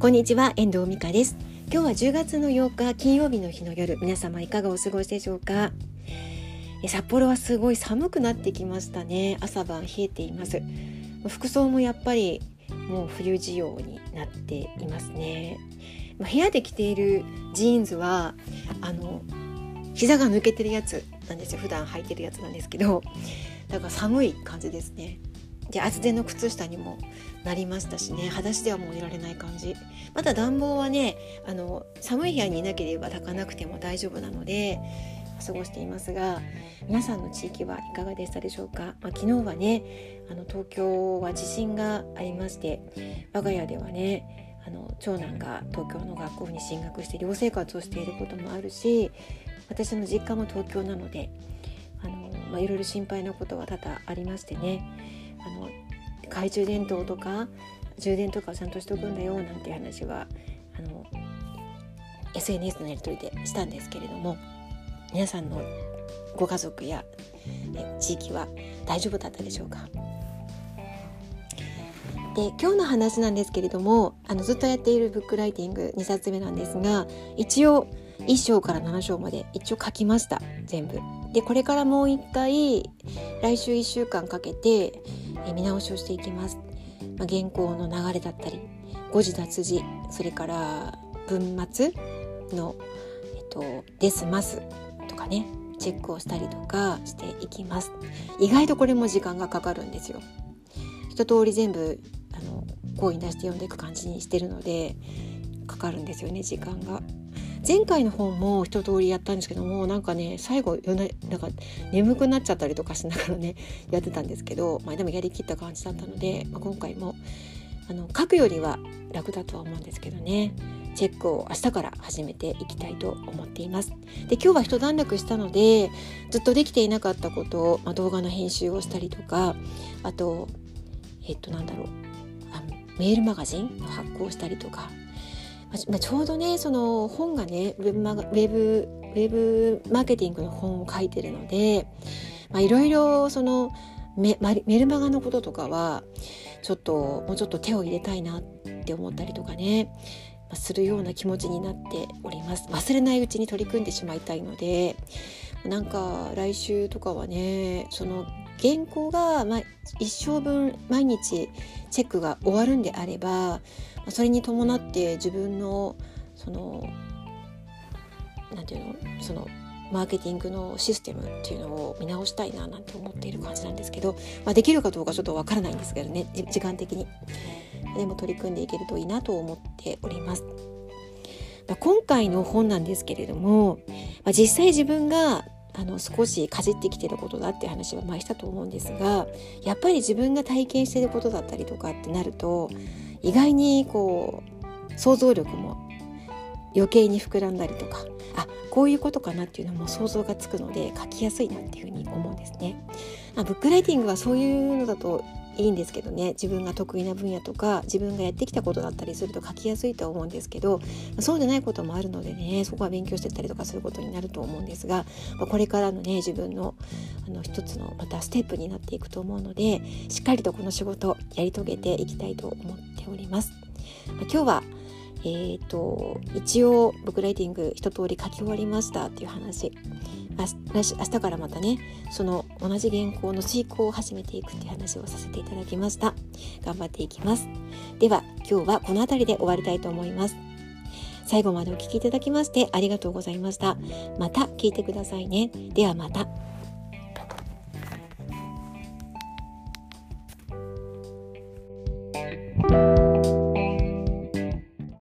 こんにちは遠藤美香です。今日は10月の8日金曜日の日の夜皆様いかがお過ごしでしょうか？札幌はすごい寒くなってきましたね。朝晩冷えています。服装もやっぱりもう冬仕様になっていますね。部屋で着ているジーンズはあの膝が抜けてるやつなんですよ。普段履いてるやつなんですけどだから寒い感じですね。で厚手の靴下にもなりましたしね。裸足ではもういられない感じ。まだ暖房はねあの寒い部屋にいなければ炊かなくても大丈夫なので過ごしていますが皆さんの地域はいかがでしたでしょうか、まあ、昨日はねあの東京は地震がありまして我が家ではねあの長男が東京の学校に進学して寮生活をしていることもあるし私の実家も東京なのであの、まあ、いろいろ心配なことは多々ありましてね。あの懐中電灯とか充電とかをちゃんとしとくんだよなんていう話はあの SNS のやり取りでしたんですけれども皆さんのご家族や地域は大丈夫だったでしょうか？で今日の話なんですけれどもあのずっとやっているブックライティング2冊目なんですが一応1章から7章まで一応書きました全部。でこれからもう一回来週1週間かけて見直しをしていきます。まあ、原稿の流れだったり誤字脱字それから文末の、えっと、デスマスとかねチェックをしたりとかしていきます。意外とこれも時間がかかるんですよ。一通り全部あの声に出して読んでいく感じにしてるのでかかるんですよね時間が。前回の本も一通りやったんですけどもなんかね最後夜なんか眠くなっちゃったりとかしながらね やってたんですけど、まあ、でもやりきった感じだったので、まあ、今回もあの書くよりは楽だとは思うんですけどねチェックを明日から始めていきたいと思っています。で今日は一段落したのでずっとできていなかったことを、まあ、動画の編集をしたりとかあとえっとなんだろうあメールマガジンの発行したりとかまあ、ちょうどねその本がねウェブマウェブウェブマーケティングの本を書いてるのでいろいろそのメメルマガのこととかはちょっともうちょっと手を入れたいなって思ったりとかね、するような気持ちになっております。忘れないうちに取り組んでしまいたいのでなんか来週とかはねその原稿が、まあ、一生分毎日チェックが終わるんであればそれに伴って自分のそのなんていうの？そのマーケティングのシステムっていうのを見直したいななんて思っている感じなんですけど、まあ、できるかどうかちょっとわからないんですけどね時間的にでも取り組んでいけるといいなと思っております。まあ、今回の本なんですけれども、まあ、実際自分があの少しかじってきてることだって話は前したと思うんですがやっぱり自分が体験してることだったりとかってなると意外にこう想像力も余計に膨らんだりとかあこういうことかなっていうのも想像がつくので書きやすいなっていうふうに思うんですね。あブックライティングはそういうのだといいんですけどね自分が得意な分野とか自分がやってきたことだったりすると書きやすいとは思うんですけどそうでないこともあるのでねそこは勉強してったりとかすることになると思うんですがこれからのね自分のあの一つのまたステップになっていくと思うのでしっかりとこの仕事やり遂げていきたいと思っております。今日はえーと、一応ブックライティング一通り書き終わりましたっていう話明日からまたねその同じ原稿の遂行を始めていくっていう話をさせていただきました。頑張っていきます。では今日はこの辺りで終わりたいと思います。最後までお聴きいただきましてありがとうございました。また聞いてくださいね。ではまた。